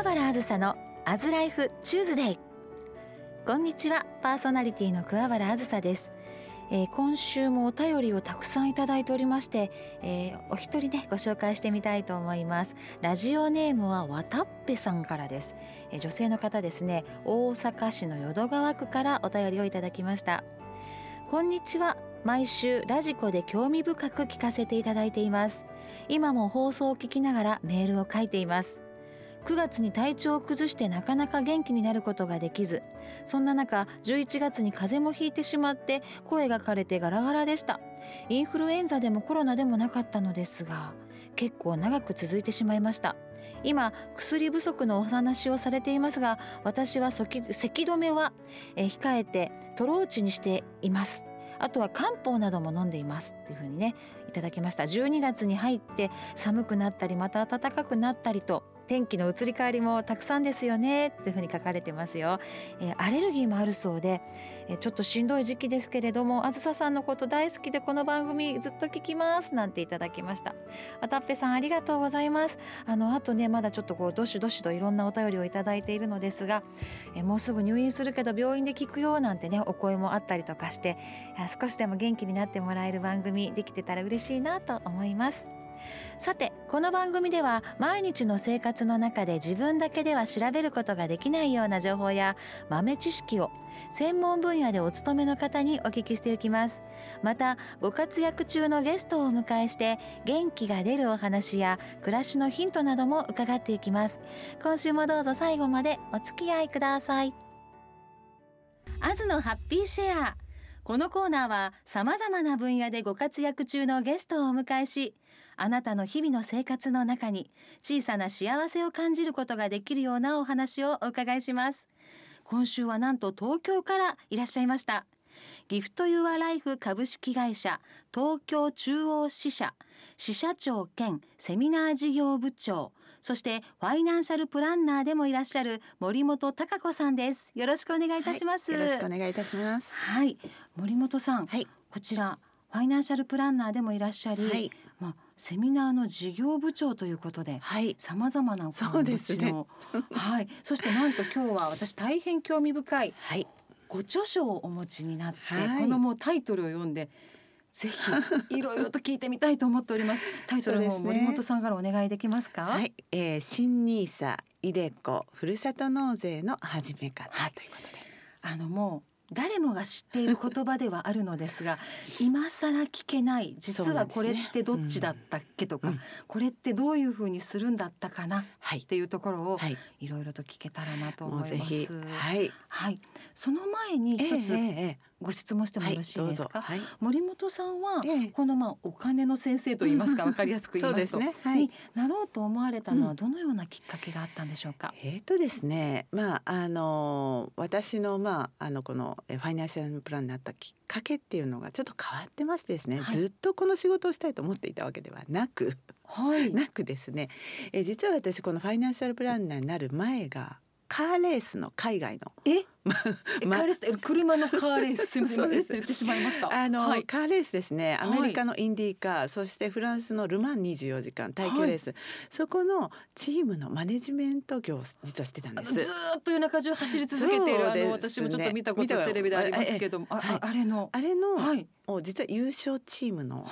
桑原あずさのアズライフチューズデイ。こんにちはパーソナリティの桑原あずさです。えー、今週もお便りをたくさんいただいておりまして、えー、お一人ねご紹介してみたいと思います。ラジオネームはわたっぺさんからです、えー、女性の方ですね大阪市の淀川区からお便りをいただきました。こんにちは毎週ラジコで興味深く聞かせていただいています。今も放送を聞きながらメールを書いています。9月に体調を崩してなかなか元気になることができずそんな中11月に風邪もひいてしまって声が枯れてガラガラでした。インフルエンザでもコロナでもなかったのですが結構長く続いてしまいました。今薬不足のお話をされていますが私は咳止めは、控えてトローチにしています。あとは漢方なども飲んでいます。っていう風にねいただきました。12月に入って寒くなったりまた暖かくなったりと天気の移り変わりもたくさんですよねっていうふうに書かれてますよ、えー、アレルギーもあるそうで、えー、ちょっとしんどい時期ですけれどもあずささんのこと大好きでこの番組ずっと聞きますなんていただきました。あたっぺさんありがとうございます。あのあとねまだちょっとこうどしどしといろんなお便りをいただいているのですが、えー、もうすぐ入院するけど病院で聞くよなんてねお声もあったりとかして少しでも元気になってもらえる番組できてたら嬉しいなと思います。さてこの番組では毎日の生活の中で自分だけでは調べることができないような情報や豆知識を専門分野でお勤めの方にお聞きしていきます。またご活躍中のゲストをお迎えして元気が出るお話や暮らしのヒントなども伺っていきます。今週もどうぞ最後までお付き合いください。アズのハッピーシェア。このコーナーは様々な分野でご活躍中のゲストをお迎えしあなたの日々の生活の中に小さな幸せを感じることができるようなお話をお伺いします。今週はなんと東京からいらっしゃいました。ギフトユアライフ株式会社東京中央支社支社長兼セミナー事業部長そしてファイナンシャルプランナーでもいらっしゃる森本孝子さんです。よろしくお願いいたします、はい、よろしくお願いいたします。はい森本さん、はい、こちらファイナンシャルプランナーでもいらっしゃり、はい、まあセミナーの事業部長ということで、さまざまなお話の、ね、はい、そしてなんと今日は私大変興味深い、はい、ご著書をお持ちになって、はい、このもうタイトルを読んで。ぜひ いろいろと聞いてみたいと思っております。タイトルも森本さんからお願いできますか？はい、えー、新ニーサイデコふるさと納税の始め方、はい、ということで。あのもう誰もが知っている言葉ではあるのですが 今更聞けない実はこれってどっちだったっけとか、うん、これってどういうふうにするんだったかな、はい、っていうところを、はい、いろいろと聞けたらなと思います。はい、はい、その前に一つ、えーえーご質問してもよろしいですか、はいはい、森本さんは、このまあお金の先生と言いますかわかりやすく言い。ますとねはい、になろうと思われたのはどのようなきっかけがあったんでしょうか、うん、えっ、ー、とですねまああの私のまああのこのファイナンシャルプランになったきっかけっていうのがちょっと変わってましてですね、ずっとこの仕事をしたいと思っていたわけではなくはい、なくですね。え実は私このファイナンシャルプランナーになる前がカーレースの海外の。え？ま、カーレース車のカーレースすみません。言ってしまいました。あの、はい、カーレースですね。アメリカのインディーカー、はい、そしてフランスのルマン24時間耐久レース、はい、そこのチームのマネジメント業を実はしてたんです。ずっと夜中中走り続けている、ね、あの私もちょっと見たことテレビでありますけども、あああれの。あれの、はい、実は優勝チームの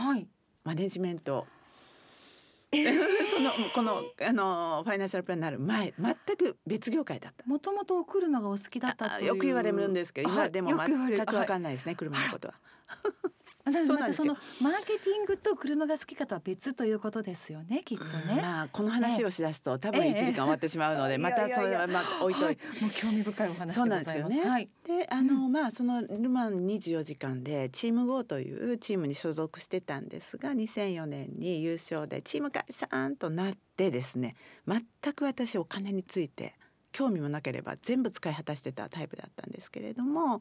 マネジメント。そのこのあのファイナンシャルプランになる前全く別業界だった。もともと車がお好きだったよく言われるんですけど今でも全くわかんないですね、車のことは。そうなんですそのマーケティングと車が好きかとは別ということですよねきっとね。まあこの話をしだすと、多分1時間終わってしまうので、またそれはまあ置いといて、もう興味深いお話そうなんですよね。はい、であの、まあそのルマン24時間でチーム GO というチームに所属してたんですが2004年に優勝でチーム解散となってですね全く私お金について興味もなければ全部使い果たしてたタイプだったんですけれども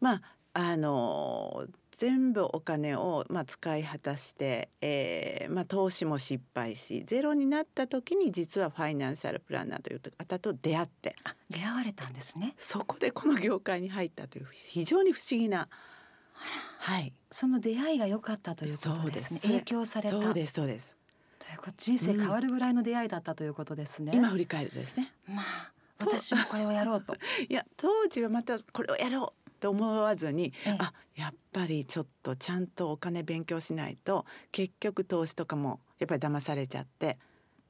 まああの全部お金を、まあ、使い果たして、えーまあ、投資も失敗しゼロになった時に実はファイナンシャルプランナーという方と出会って。出会われたんですね。そこでこの業界に入ったという非常に不思議なはい。その出会いが良かったということですね。影響された。そうですそうです。ということ人生変わるぐらいの出会いだったということですね。今振り返るとですね。まあ私もこれをやろうと。いや当時はまたこれをやろうと思わずに、ええあやっぱりちょっとちゃんとお金勉強しないと結局投資とかもやっぱり騙されちゃって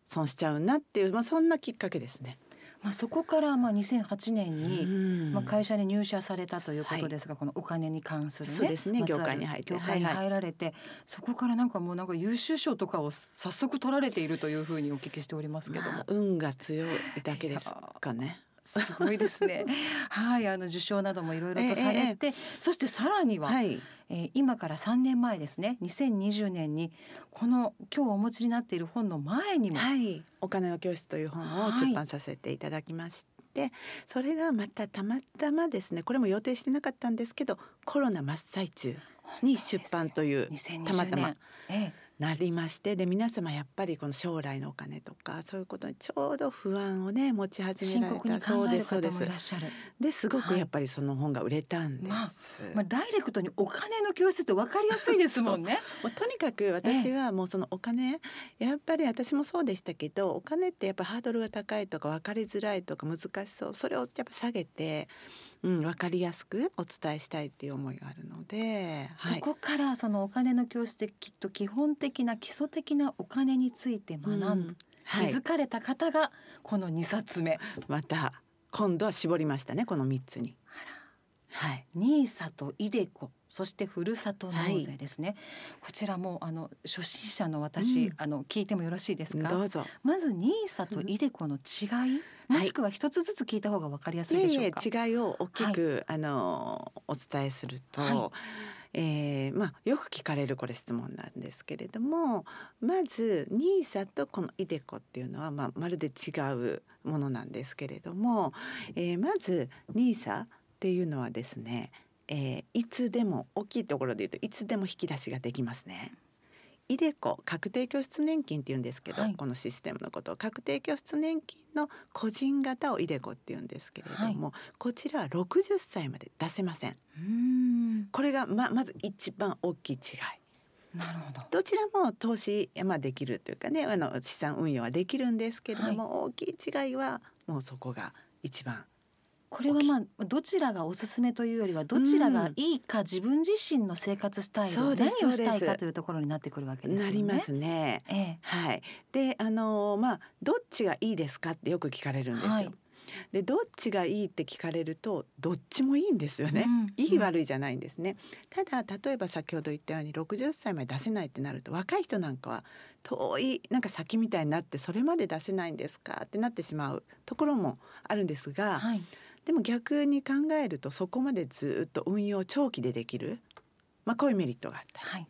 損しちゃうなっていう、まあ、そんなきっかけですね。まあそこからまあ2008年に、うん。まあ、会社に入社されたということですが、このお金に関するねそうですね業界に入って業界にはいはい。入られて、そこからなんかもうなんか優秀賞とかを早速取られているというふうにお聞きしておりますけども、まあ運が強いだけですかね。すごいですね。はいあの受賞などもいろいろとされて、そしてさらには、はい、えー今から3年前ですね。2020年にこの今日お持ちになっている本の前にも、はい、お金の教室という本を出版させていただきまして、それがまたたまたまですねこれも予定してなかったんですけどコロナ真っ最中に出版という2020年。たまたまえなりましてで皆様やっぱりこの将来のお金とかそういうことにちょうど不安をね持ちえ始められた。そうですそうです。ですごはい。くやっぱりその本が売れたんです、まあ、ダイレクトにお金の教室って分かりやすいですもんね。もうとにかく私はもうそのお金、やっぱり私もそうでしたけどお金ってやっぱハードルが高いとか分かりづらいとか難しそうそれをやっぱ下げて、うん、分かりやすくお伝えしたいっていう思いがあるので、はい、そこからそのお金の教室できっと基本的な基礎的なお金について学ん、うん気はい。づかれた方がこの2冊目。また今度は絞りましたねこの3つに。はい、ニーサとイデコそしてふるさと納税ですね、こちらもあの初心者の私、うん。あの聞いてもよろしいですか？どうぞ。まずニーサとイデコの違い、もしくは一つずつ聞いた方がわかりやすいいえいでしょうか？え違いを大きく、あのお伝えすると、はえーまあよく聞かれるこれ質問なんですけれどもまずニーサとこのイデコっていうのは、まあ、まるで違うものなんですけれども、えーまずニーサっていうのはですね、えーいつでも大きいところで言うといつでも引き出しができますね。イデコ確定拠出年金って言うんですけど、はい。このシステムのことを確定拠出年金の個人型をイデコって言うんですけれども、こちらは60歳まで出せません。ん。これがままず一番大きい違い。なるほど。どちらも投資まあできるというかねあの資産運用はできるんですけれども、大きい違いはもうそこが一番これはまあどちらがおすすめというよりはどちらがいいか自分自身の生活スタイル、そうです何をしたいかというところになってくるわけですよね。なりますね。ええはい、であのまあどっちがいいですかってよく聞かれるんですよ。はいでどっちがいいって聞かれるとどっちもいいんですよね。うんいい悪いじゃないんですね。ただ例えば先ほど言ったように60歳まで出せないってなると若い人なんかは遠いなんか先みたいになってそれまで出せないんですかってなってしまうところもあるんですが、はいでも逆に考えるとそこまでずっと運用長期でできる、まあ、こういうメリットがあった。り。はい。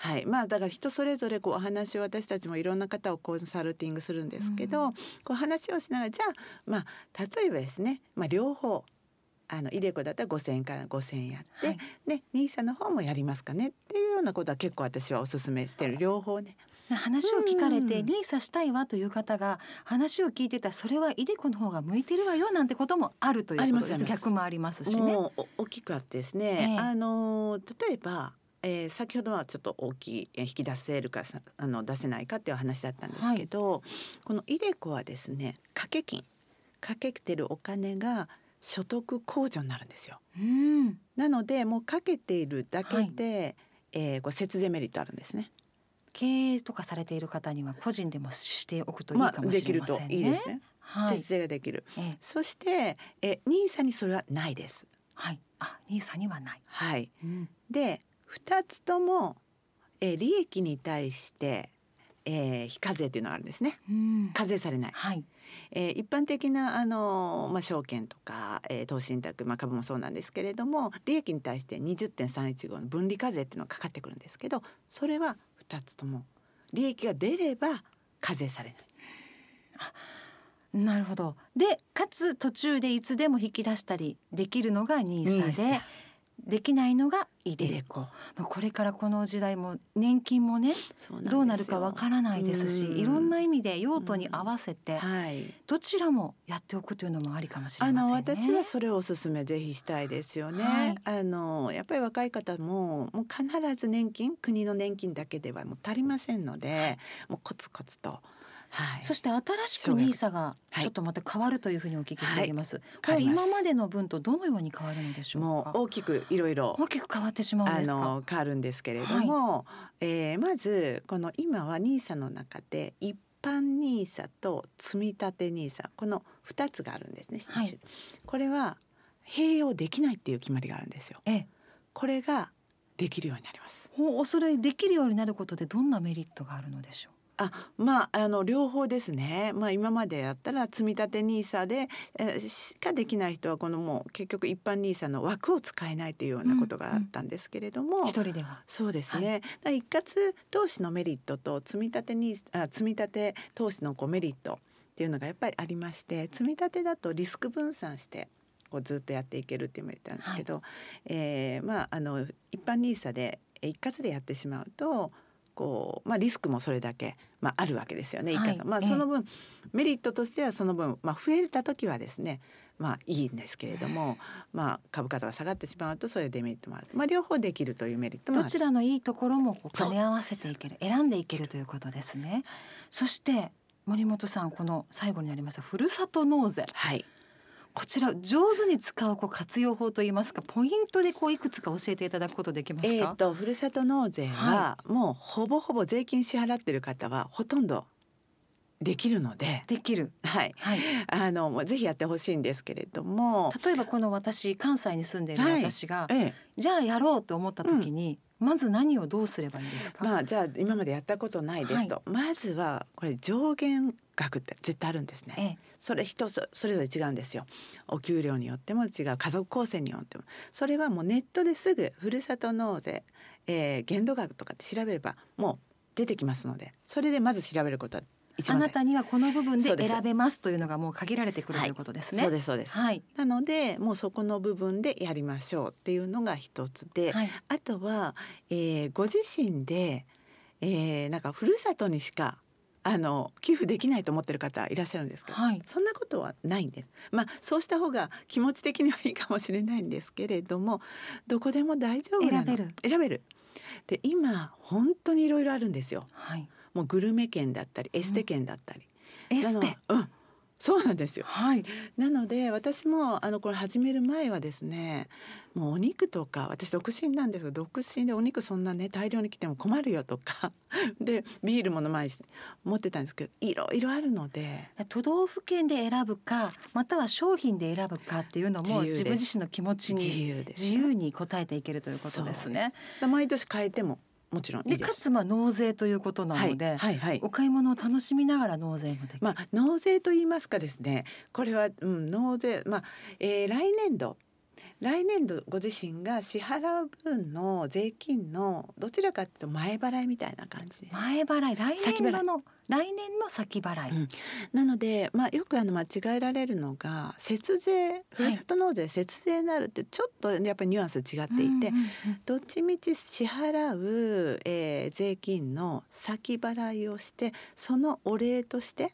はい、まあだから人それぞれこうお話を私たちもいろんな方をコンサルティングするんですけど、うん。こう話をしながらじゃあまあ例えばですね、まあ、両方あのイデコだったら5,000円から5,000円やって、はい。でニーサの方もやりますかねっていうようなことは結構私はお勧めしてる。両方ね。話を聞かれてうん。ニーサしたいわという方が話を聞いてたらそれはイデコの方が向いてるわよなんてこともあるということであります逆もありますしね。もうお大きくあってですね、ええ。あの例えば、えー先ほどはちょっと大きいえー引き出せるかさあの出せないかっていう話だったんですけど、このイデコはですね掛け金。かけてるお金が所得控除になるんですよ。うん。なのでもうかけているだけで、えーこう節税メリットあるんですね。経営とかされている方には個人でもしておくといいまあかもしできるとれませんね。いいですね。はい節税ができる。ええそして、えニーサにそれはないです。はいあニーサにはない。はい。うんで2つとも、えー利益に対して、えー非課税というのがあるんですねうん課税されない、はいえー一般的なあのー、まあ、証券とか、えー投資信託、まあ、株もそうなんですけれども利益に対して20.315の分離課税っていうのがかかってくるんですけどそれは2つとも利益が出れば課税されない。なるほど。でかつ途中でいつでも引き出したりできるのがニーサでできないのがイデコまあこれからこの時代も年金もねどうなるかわからないですしうんいろんな意味で用途に合わせてはい。どちらもやっておくというのもありかもしれあませんね。の私はそれをおすすめぜひしたいですよね。はいあのやっぱり若い方ももう必ず年金国の年金だけではもう足りませんので、もうコツコツと。はい。そして新しくニーサがはいちょっとまた変わるというふうにお聞きしております。これ変わります今までの分とどのように変わるのでしょうもか？う大きくいろいろ大きく変わってしまうんあですか。の変わるんですけれども、えーまずこの今はニーサの中で一般ニーサと積立ニーサこの二つがあるんですね。はいこれは併用できないっていう決まりがあるんですよ。ええ、これができるようになります。ほうそれできるようになることでどんなメリットがあるのでしょう？あまああの両方ですね、まあ、今までやったら積み立て NISA で、えーしかできない人はこのもう結局一般 NISA の枠を使えないというようなことがあったんですけれども、一人では。そうですね、だから一括投資のメリットと積み立てにあ積み立て投資のこうメリットっていうのがやっぱりありまして積み立てだとリスク分散してこうずっとやっていけるっていうメリットなんですけど、えーまああの一般 NISA でえ一括でやってしまうとこう、まあ、リスクもそれだけ、まあ、あるわけですよね、はい。まあ、ええ。その分、メリットとしてはその分、まあ、増えた時はですねまあいいんですけれども、まあ、株価とか下がってしまうとそういうデメリットもある、まあ、両方できるというメリットどちらのいいところも兼ね合わせていける選んでいけるということですね。そして森本さんこの最後になりましたふるさと納税。はいこちら上手に使うこう活用法といいますかポイントでこういくつか教えていただくことできますか？えー、とふるさと納税ははもうほぼほぼ税金支払ってる方はほとんどできるので、できる。はい、はい。あのもうぜひやってほしいんですけれども、例えばこの私関西に住んでいるはい私が、ええ、じゃあやろうと思った時に、まず何をどうすればいいですか？まあじゃあ今までやったことないですと、まずはこれ上限額って絶対あるんですね。ええ、それ人そそれぞれ違うんですよ。お給料によっても違う家族構成によってもそれはもうネットですぐふるさと納税、えー、限度額とかって調べればもう出てきますのでそれでまず調べることは一あなたにはこの部分で選べますというのがもう限られてくるということですね。そうですそうです。はい。なのでもうそこの部分でやりましょうっていうのが一つで、はい。あとは、えーご自身で、えーなんかふるさとにしかあの寄付できないと思ってる方いらっしゃるんですけど、はい。そんなことはないんです。まあそうした方が気持ち的にはいいかもしれないんですけれども、どこでも大丈夫なの。選べる。選べる。で今本当にいろいろあるんですよ。はい。もうグルメ券だったりエステ券だったり。エステ？うん、そうなんですよ。はい。なので私もあのこれ始める前はですねもうお肉とか私独身なんですけど独身でお肉そんなね大量に来ても困るよとか でビールも飲まないし思ってたんですけどいろいろあるので都道府県で選ぶかまたは商品で選ぶかっていうのも自分自身の気持ち自に由です自由に答えていけるということですね。で毎年変えてももちろんいいです。でかつまあ納税ということなので、はいはいはいお買い物を楽しみながら納税もできる。まあ、納税と言いますかですねこれは、うん、納税、まあえー来年度来年度ご自身が支払う分の税金のどちらかというと前払いみたいな感じです。前払い来先払い年度の来年の先払い。うん。なので、まあ、よくあの間違えられるのが節税ふるさと納税節税になるってちょっとやっぱりニュアンス違っていて、うんうんうん。どっちみち支払う、えー税金の先払いをしてそのお礼として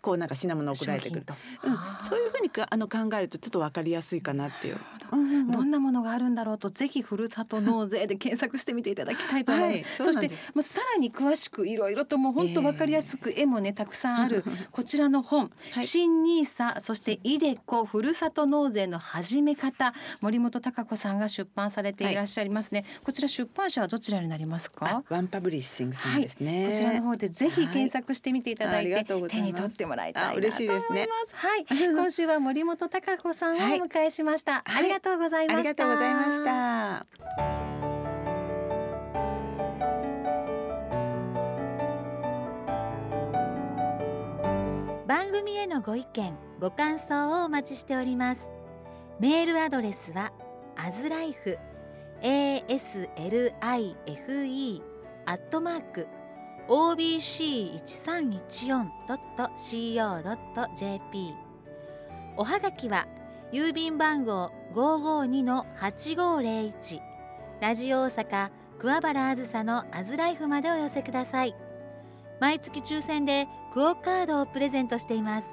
こうなんか品物を送られてくる商と、うん、そういうふうにかあの考えるとちょっと分かりやすいかなっていう。なるほどうんうんうん。どんなものがあるんだろうとぜひふるさと納税で検索してみていただきたいと思います。はいそしてもうさらに詳しくいろいろともう本当わかりやすく絵もねたくさんあるこちらの本、はい。新ニーサそしてイデコふるさと納税の始め方森本孝子さんが出版されていらっしゃいますね。こちら出版社はどちらになりますあか？ワンパブリッシングさんですね。こちらの方でぜひ検索してみていただいて、はい。います。に取ってもらいたいなあと思います。嬉しいですね。はい、今週は森本孝子さんをお迎えしました。はい。ありがとうございました。ありがとうございました。番組へのご意見ご感想をお待ちしておりますメールアドレスはアズライフ aslife アットマーク obc1314.co.jp おはがきは郵便番号055-552-8501ラジオ大阪桑原あずさのアズライフまでお寄せください。毎月抽選でクオカードをプレゼントしています。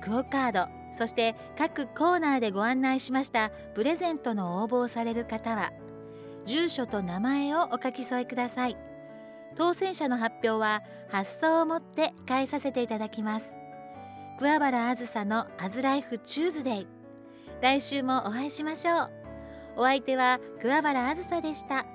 クオカードそして各コーナーでご案内しましたプレゼントの応募をされる方は住所と名前をお書き添えください。当選者の発表は発送をもって返させていただきます。桑原あずさのアズライフチューズデイ。来週もお会いしましょう。お相手は桑原あずさでした。